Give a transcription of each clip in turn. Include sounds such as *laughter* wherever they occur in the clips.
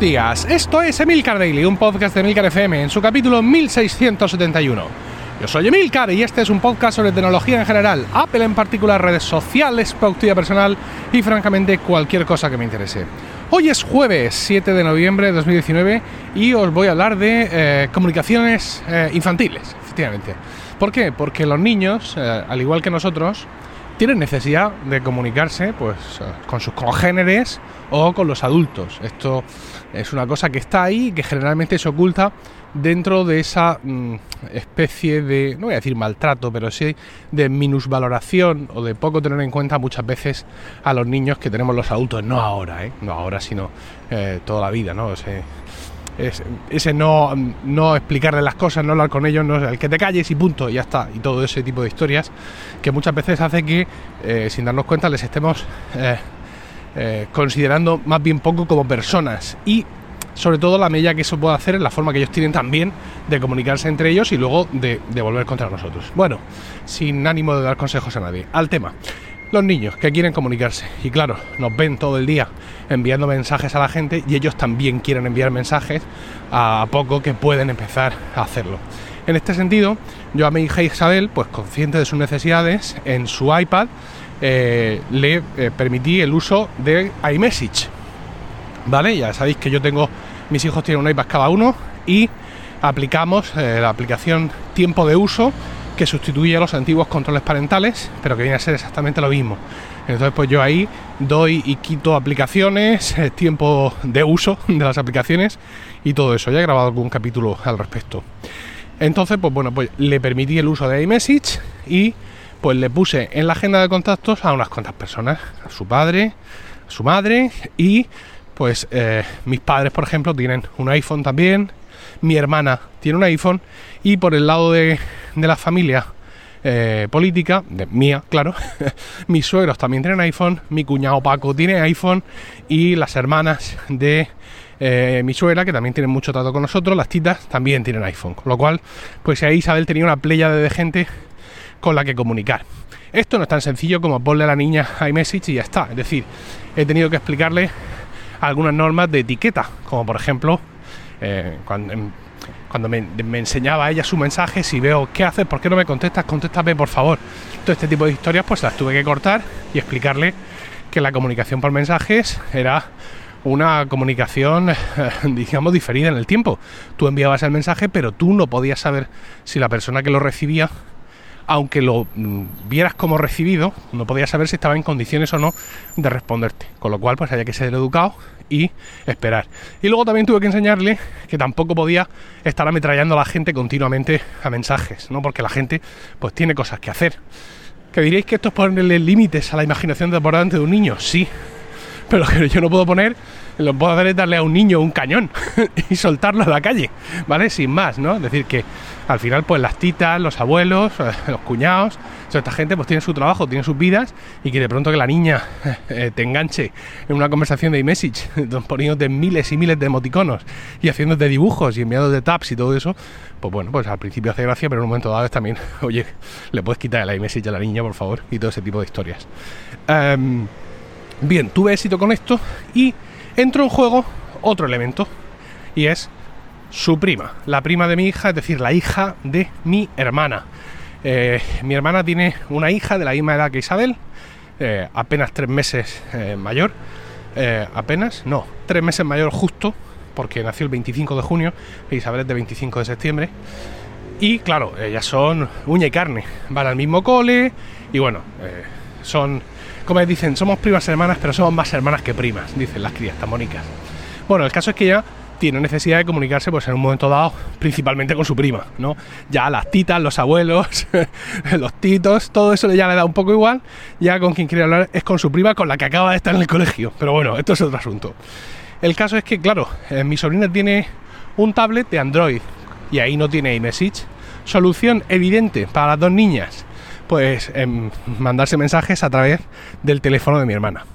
días, esto es Emilcar Daily, un podcast de Emilcar FM en su capítulo 1671. Yo soy Emilcar y este es un podcast sobre tecnología en general, Apple en particular, redes sociales, productividad personal y francamente cualquier cosa que me interese. Hoy es jueves 7 de noviembre de 2019 y os voy a hablar de eh, comunicaciones eh, infantiles, efectivamente. ¿Por qué? Porque los niños, eh, al igual que nosotros, tienen necesidad de comunicarse pues, con sus congéneres o con los adultos. Esto es una cosa que está ahí y que generalmente se oculta dentro de esa mm, especie de, no voy a decir maltrato, pero sí de minusvaloración o de poco tener en cuenta muchas veces a los niños que tenemos los adultos, no ahora, ¿eh? no ahora, sino eh, toda la vida, ¿no? Ese no, no explicarle las cosas, no hablar con ellos, no, el que te calles y punto, y ya está, y todo ese tipo de historias que muchas veces hace que, eh, sin darnos cuenta, les estemos eh, eh, considerando más bien poco como personas y sobre todo la medida que eso puede hacer en la forma que ellos tienen también de comunicarse entre ellos y luego de, de volver contra nosotros. Bueno, sin ánimo de dar consejos a nadie. Al tema los niños que quieren comunicarse. Y claro, nos ven todo el día enviando mensajes a la gente y ellos también quieren enviar mensajes a poco que pueden empezar a hacerlo. En este sentido, yo a mi hija Isabel, pues consciente de sus necesidades, en su iPad eh, le eh, permití el uso de iMessage. ¿Vale? Ya sabéis que yo tengo, mis hijos tienen un iPad cada uno y aplicamos eh, la aplicación tiempo de uso que sustituye a los antiguos controles parentales, pero que viene a ser exactamente lo mismo. Entonces, pues yo ahí doy y quito aplicaciones, *laughs* tiempo de uso de las aplicaciones y todo eso. Ya he grabado algún capítulo al respecto. Entonces, pues bueno, pues le permití el uso de iMessage y pues le puse en la agenda de contactos a unas cuantas personas, a su padre, a su madre y pues eh, mis padres, por ejemplo, tienen un iPhone también, mi hermana tiene un iPhone y por el lado de, la familia eh, política, de mía, claro, *laughs* mis suegros también tienen iPhone, mi cuñado Paco tiene iPhone y las hermanas de eh, mi suegra, que también tienen mucho trato con nosotros, las titas, también tienen iPhone. Con lo cual, pues ahí Isabel tenía una playa de gente con la que comunicar. Esto no es tan sencillo como ponerle a la niña iMessage y ya está. Es decir, he tenido que explicarle algunas normas de etiqueta, como por ejemplo eh, cuando, cuando me, enseñaba ella su mensaje, si veo qué haces, por qué no me contestas, contéstame por favor. Todo este tipo de historias pues las tuve que cortar y explicarle que la comunicación por mensajes era una comunicación, *laughs* digamos, diferida en el tiempo. Tú enviabas el mensaje, pero tú no podías saber si la persona que lo recibía aunque lo mm, vieras como recibido, no podías saber si estaba en condiciones o no de responderte. Con lo cual, pues había que ser educado y esperar. Y luego también tuve que enseñarle que tampoco podía estar ametrallando a la gente continuamente a mensajes, ¿no? Porque la gente, pues tiene cosas que hacer. ¿Que diréis que esto es ponerle límites a la imaginación desbordante de un niño? Sí. Pero que *laughs* yo no puedo poner lo puedo hacer es darle a un niño un cañón *laughs* y soltarlo a la calle, ¿vale? Sin más, ¿no? Es decir, que al final, pues las titas, los abuelos, eh, los cuñados, toda esta gente, pues tiene su trabajo, tiene sus vidas y que de pronto que la niña *laughs* eh, te enganche en una conversación de iMessage, *laughs* poniéndote miles y miles de emoticonos y haciéndote dibujos y enviados de tabs y todo eso, pues bueno, pues al principio hace gracia, pero en un momento dado es también, oye, le puedes quitar el iMessage a la niña, por favor, y todo ese tipo de historias. Em, bien, tuve éxito con esto y entró en juego otro elemento y es su prima, la prima de mi hija, es decir, la hija de mi hermana. Eh, mi hermana tiene una hija de la misma edad que Isabel, eh, apenas tres meses eh, mayor, apenas, no, tres meses mayor justo, porque nació el 25 de junio, e Isabel es de 25 de septiembre. Y claro, ellas son uña y carne, van al mismo cole y bueno, son como dicen, somos primas hermanas, pero somos más hermanas que primas, dicen las crías tamónicas. Bueno, el caso es que ella tiene necesidad de comunicarse pues en un momento dado principalmente con su prima, ¿no? Ya las titas, los abuelos, *laughs* los titos, todo eso ya le da un poco igual, ya con quien quiere hablar es con su prima con la que acaba de estar en el colegio, pero bueno, esto es otro asunto. El caso es que, claro, eh, mi sobrina tiene un tablet de Android y ahí no tiene iMessage. Solución evidente para las dos niñas pues em, mandarse mensajes a través del teléfono de mi hermana.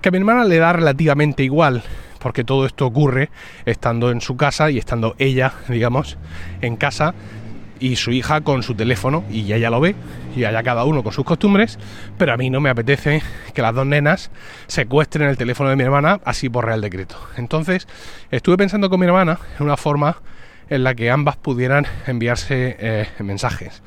Que a mi hermana le da relativamente igual, porque todo esto ocurre estando en su casa y estando ella, digamos, en casa. y su hija con su teléfono y ella lo ve y allá cada uno con sus costumbres, pero a mí no me apetece que las dos nenas secuestren el teléfono de mi hermana así por real decreto. Entonces estuve pensando con mi hermana en una forma en la que ambas pudieran enviarse eh, mensajes.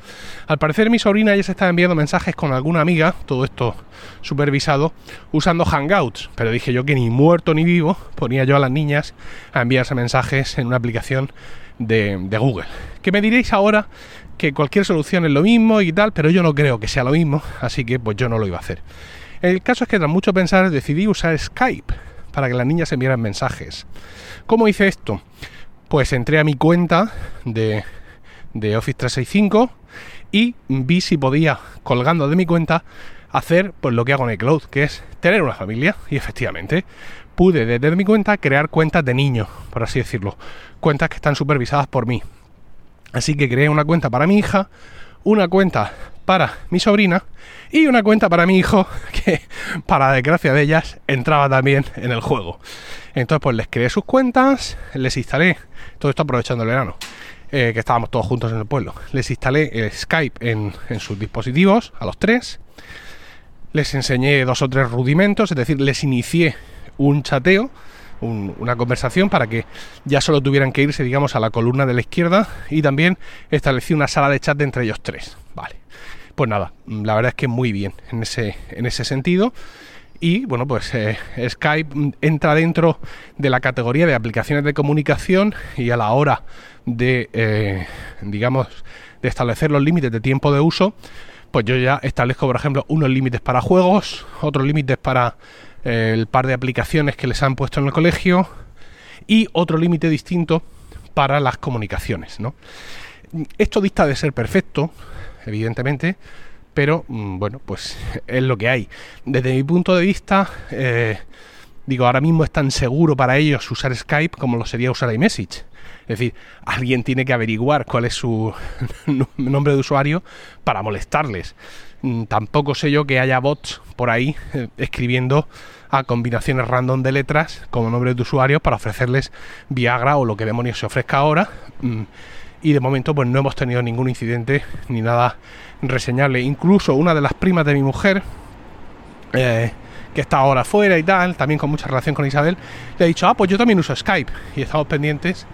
Al parecer mi sobrina ya se estaba enviando mensajes con alguna amiga, todo esto supervisado, usando Hangouts, pero dije yo que ni muerto ni vivo ponía yo a las niñas a enviarse mensajes en una aplicación de, de Google. Que me diréis ahora que cualquier solución es lo mismo y tal, pero yo no creo que sea lo mismo, así que pues yo no lo iba a hacer. El caso es que tras mucho pensar decidí usar Skype para que las niñas enviaran mensajes. ¿Cómo hice esto? Pues entré a mi cuenta de, de Office 365 y vi si podía, colgando de mi cuenta, hacer pues lo que hago en iCloud, que es tener una familia. Y efectivamente, pude desde mi cuenta crear cuentas de niño, por así decirlo. Cuentas que están supervisadas por mí. Así que creé una cuenta para mi hija, una cuenta para mi sobrina y una cuenta para mi hijo, *laughs* que para desgracia de ellas entraba también en el juego. Entonces pues les creé sus cuentas, les instalé, todo esto aprovechando el verano, eh, que estábamos todos juntos en el pueblo, les instalé Skype en, en sus dispositivos, a los tres, les enseñé dos o tres rudimentos, es decir, les inicié un chateo, una conversación para que ya solo tuvieran que irse, digamos, a la columna de la izquierda y también establecí una sala de chat entre ellos tres. Vale. Pues nada, la verdad es que muy bien en ese, en ese sentido. Y bueno, pues eh, Skype entra dentro de la categoría de aplicaciones de comunicación y a la hora de, eh, digamos, de establecer los límites de tiempo de uso, pues yo ya establezco, por ejemplo, unos límites para juegos, otros límites para eh, el par de aplicaciones que les han puesto en el colegio y otro límite distinto para las comunicaciones. Esto dista de ser perfecto, evidentemente, pero mm, bueno, pues *laughs* es lo que hay. Desde mi punto de vista, eh, digo, ahora mismo es tan seguro para ellos usar Skype como lo sería usar iMessage. Es decir, alguien tiene que averiguar cuál es su *laughs* nombre de usuario para molestarles. Mm, tampoco sé yo que haya bots por ahí eh, escribiendo a combinaciones random de letras como nombre de usuario para ofrecerles Viagra o lo que demonios se ofrezca ahora. Mm, y de momento pues no hemos tenido ningún incidente ni nada reseñable. Incluso una de las primas de mi mujer, eh, que está ahora fuera y tal, también con mucha relación con Isabel, le ha dicho, ah, pues yo también uso Skype. Y estamos pendientes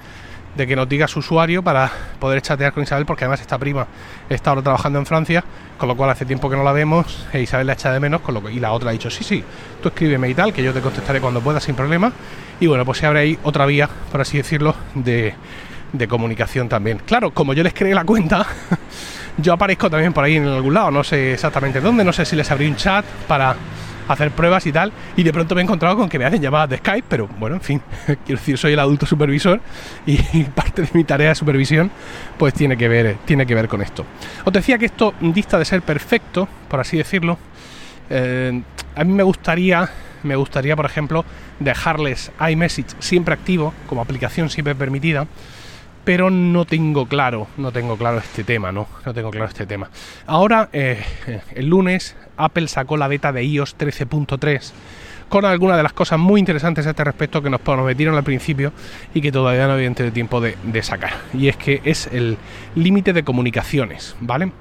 de que nos diga su usuario para poder chatear con Isabel, porque además esta prima está ahora trabajando en Francia, con lo cual hace tiempo que no la vemos, e Isabel la echa de menos, y la otra ha dicho, sí, sí, tú escríbeme y tal, que yo te contestaré cuando pueda sin problema. Y bueno, pues se abre ahí otra vía, por así decirlo, de, de comunicación también. Claro, como yo les creé la cuenta, *laughs* yo aparezco también por ahí en algún lado, no sé exactamente dónde, no sé si les abrí un chat para hacer pruebas y tal, y de pronto me he encontrado con que me hacen llamadas de Skype, pero bueno, en fin, *laughs* quiero decir, soy el adulto supervisor y *laughs* parte de mi tarea de supervisión pues tiene que ver, tiene que ver con esto. Os decía que esto dista de ser perfecto, por así decirlo. Eh, a mí me gustaría, me gustaría, por ejemplo, dejarles iMessage siempre activo, como aplicación siempre permitida, pero no tengo claro, no tengo claro este tema, ¿no? No tengo claro este tema. Ahora, eh, el lunes, Apple sacó la beta de iOS 13.3 con algunas de las cosas muy interesantes a este respecto que nos prometieron al principio y que todavía no había tenido tiempo de, sacar. Y es que es el límite de comunicaciones, ¿vale?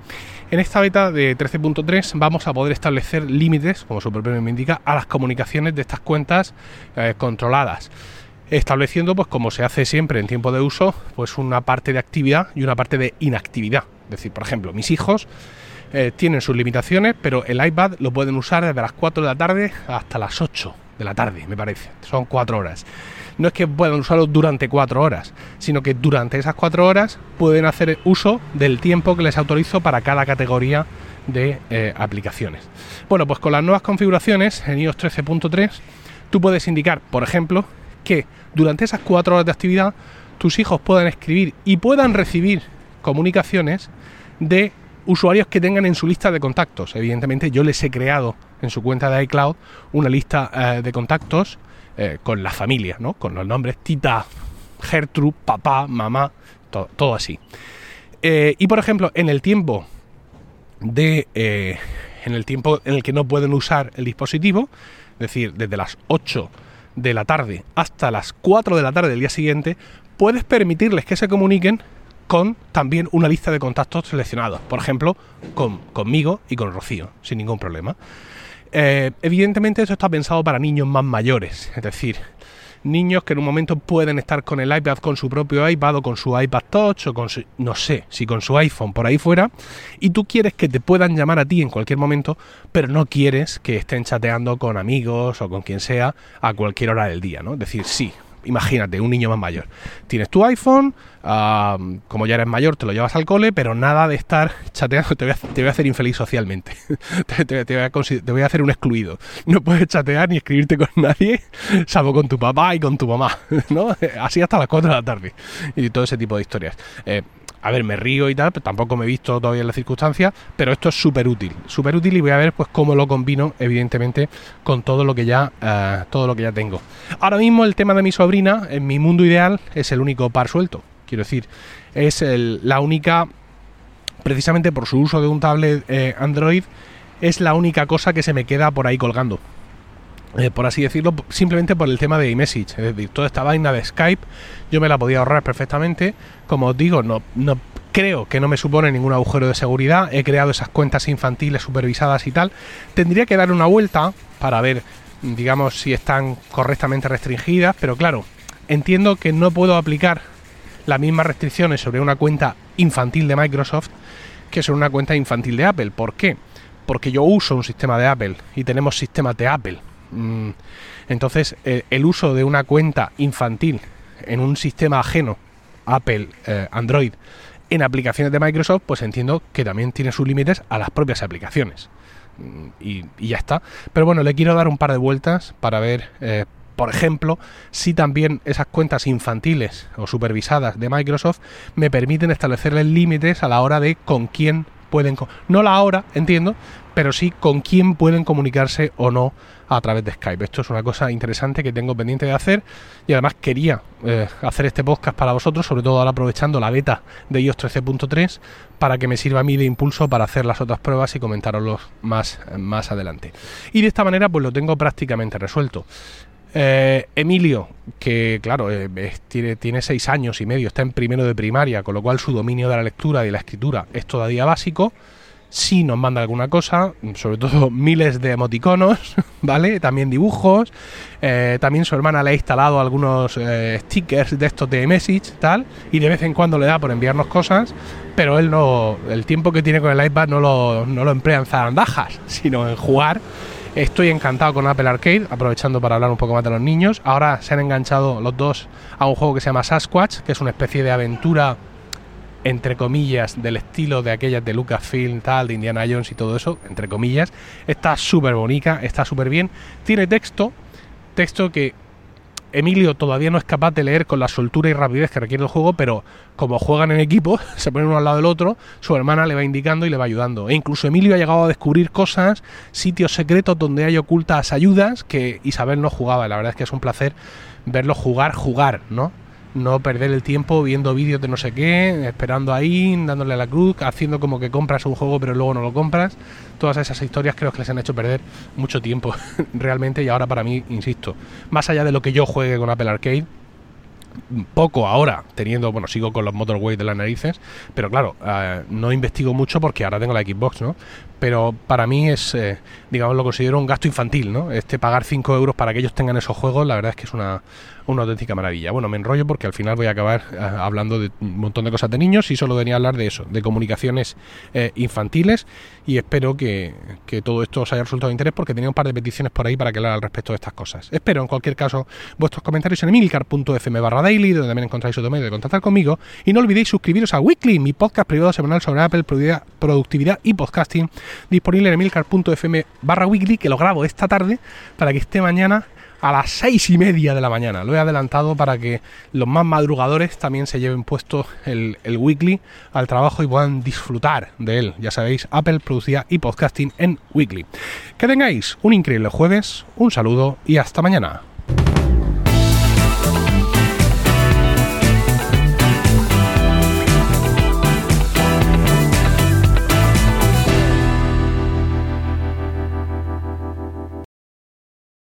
En esta beta de 13.3 vamos a poder establecer límites, como su propio nombre indica, a las comunicaciones de estas cuentas eh, controladas estableciendo, pues como se hace siempre en tiempo de uso, pues una parte de actividad y una parte de inactividad. Es decir, por ejemplo, mis hijos eh, tienen sus limitaciones, pero el iPad lo pueden usar desde las 4 de la tarde hasta las 8 de la tarde, me parece. Son 4 horas. No es que puedan usarlo durante 4 horas, sino que durante esas 4 horas pueden hacer uso del tiempo que les autorizo para cada categoría de eh, aplicaciones. Bueno, pues con las nuevas configuraciones en iOS 13.3 tú puedes indicar, por ejemplo, que durante esas cuatro horas de actividad tus hijos puedan escribir y puedan recibir comunicaciones de usuarios que tengan en su lista de contactos. Evidentemente yo les he creado en su cuenta de iCloud una lista eh, de contactos eh, con la familia, ¿no? Con los nombres Tita, Gertrude, papá, mamá, todo, así. Eh, y por ejemplo, en el tiempo de en el tiempo en el que no pueden usar el dispositivo, es decir, desde las 8 de la tarde hasta las 4 de la tarde del día siguiente, puedes permitirles que se comuniquen con también una lista de contactos seleccionados, por ejemplo, con, conmigo y con Rocío, sin ningún problema. Eh, evidentemente esto está pensado para niños más mayores, es decir, niños que en un momento pueden estar con el iPad, con su propio iPad o con su iPad Touch o con su, no sé, si con su iPhone por ahí fuera, y tú quieres que te puedan llamar a ti en cualquier momento, pero no quieres que estén chateando con amigos o con quien sea a cualquier hora del día, ¿no? Es decir, sí, imagínate, un niño más mayor. Tienes tu iPhone, como ya eres mayor, te lo llevas al cole, pero nada de estar chateando, te voy a, hacer infeliz socialmente. *laughs* te, voy a, hacer un excluido. No puedes chatear ni escribirte con nadie, salvo con tu papá y con tu mamá, *laughs* ¿no? Así hasta las 4 de la tarde. Y todo ese tipo de historias. Eh, a ver, me río y tal, pero tampoco me he visto todavía en las circunstancias, pero esto es súper útil, súper útil y voy a ver pues cómo lo combino, evidentemente, con todo lo que ya, eh, todo lo que ya tengo. Ahora mismo el tema de mi sobrina, en mi mundo ideal, es el único par suelto. Quiero decir, es la única, precisamente por su uso de un tablet eh, Android, es la única cosa que se me queda por ahí colgando. Eh, por así decirlo, simplemente por el tema de iMessage. Es decir, toda esta vaina de Skype yo me la podía ahorrar perfectamente. Como os digo, no, no creo que no me supone ningún agujero de seguridad. He creado esas cuentas infantiles supervisadas y tal. Tendría que dar una vuelta para ver, digamos, si están correctamente restringidas. Pero claro, entiendo que no puedo aplicar las mismas restricciones sobre una cuenta infantil de Microsoft que sobre una cuenta infantil de Apple. ¿Por qué? Porque yo uso un sistema de Apple y tenemos sistemas de Apple entonces, eh, el uso de una cuenta infantil en un sistema ajeno, Apple, eh, Android, en aplicaciones de Microsoft, pues entiendo que también tiene sus límites a las propias aplicaciones. Mm, y, ya está. Pero bueno, le quiero dar un par de vueltas para ver, eh, por ejemplo, si también esas cuentas infantiles o supervisadas de Microsoft me permiten establecerles límites a la hora de con quién pueden, no la hora, entiendo, pero sí con quién pueden comunicarse o no a través de Skype. Esto es una cosa interesante que tengo pendiente de hacer y además quería eh, hacer este podcast para vosotros, sobre todo ahora aprovechando la beta de iOS 13.3 para que me sirva a mí de impulso para hacer las otras pruebas y comentároslos más, más adelante. Y de esta manera pues lo tengo prácticamente resuelto. Eh, Emilio, que claro, eh, tiene, seis años y medio, está en primero de primaria, con lo cual su dominio de la lectura y la escritura es todavía básico sí nos manda alguna cosa, sobre todo *laughs* miles de emoticonos, *laughs* ¿vale? También dibujos. Eh, también su hermana le ha instalado algunos stickers de estos de message, tal, y de vez en cuando le da por enviarnos cosas, pero él no, el tiempo que tiene con el iPad no lo, no lo emplea en zarandajas, *laughs* sino en jugar. Estoy encantado con Apple Arcade, aprovechando para hablar un poco más de los niños. Ahora se han enganchado los dos a un juego que se llama Sasquatch, que es una especie de aventura entre comillas, del estilo de aquellas de Lucasfilm, tal, de Indiana Jones y todo eso, entre comillas. Está súper bonita, está súper bien. Tiene texto, texto que Emilio todavía no es capaz de leer con la soltura y rapidez que requiere el juego, pero como juegan en equipo, *laughs* se ponen uno al lado del otro, su hermana le va indicando y le va ayudando. E incluso Emilio ha llegado a descubrir cosas, sitios secretos donde hay ocultas ayudas que Isabel no jugaba. La verdad es que es un placer verlo jugar, jugar, ¿no? No perder el tiempo viendo vídeos de no sé qué, esperando ahí, dándole a la cruz, haciendo como que compras un juego pero luego no lo compras. Todas esas historias creo que les han hecho perder mucho tiempo *laughs* realmente y ahora para mí, insisto, más allá de lo que yo juegue con Apple Arcade, poco ahora, teniendo, bueno, sigo con los motorways de las narices, pero claro, eh, no investigo mucho porque ahora tengo la Xbox, ¿no? Pero para mí es, eh, digamos, lo considero un gasto infantil, ¿no? Este pagar 5 euros para que ellos tengan esos juegos, la verdad es que es una, una auténtica maravilla. Bueno, me enrollo porque al final voy a acabar eh, hablando de un montón de cosas de niños y solo venía a hablar de eso, de comunicaciones infantiles y espero que, que, todo esto os haya resultado de interés porque tenía un par de peticiones por ahí para que hablar al respecto de estas cosas. Espero en cualquier caso vuestros comentarios en emilcar.fm barra daily, donde también encontráis otro medio de contactar conmigo y no olvidéis suscribiros a Weekly, mi podcast privado semanal sobre Apple, productividad y podcasting, disponible en emilcar.fm barra weekly, que lo grabo esta tarde para que esté mañana a las seis y media de la mañana. Lo he adelantado para que los más madrugadores también se lleven puesto el, el weekly al trabajo y puedan disfrutar de él. Ya sabéis, Apple, productividad y podcasting en weekly. Que tengáis un increíble jueves, un saludo y hasta mañana.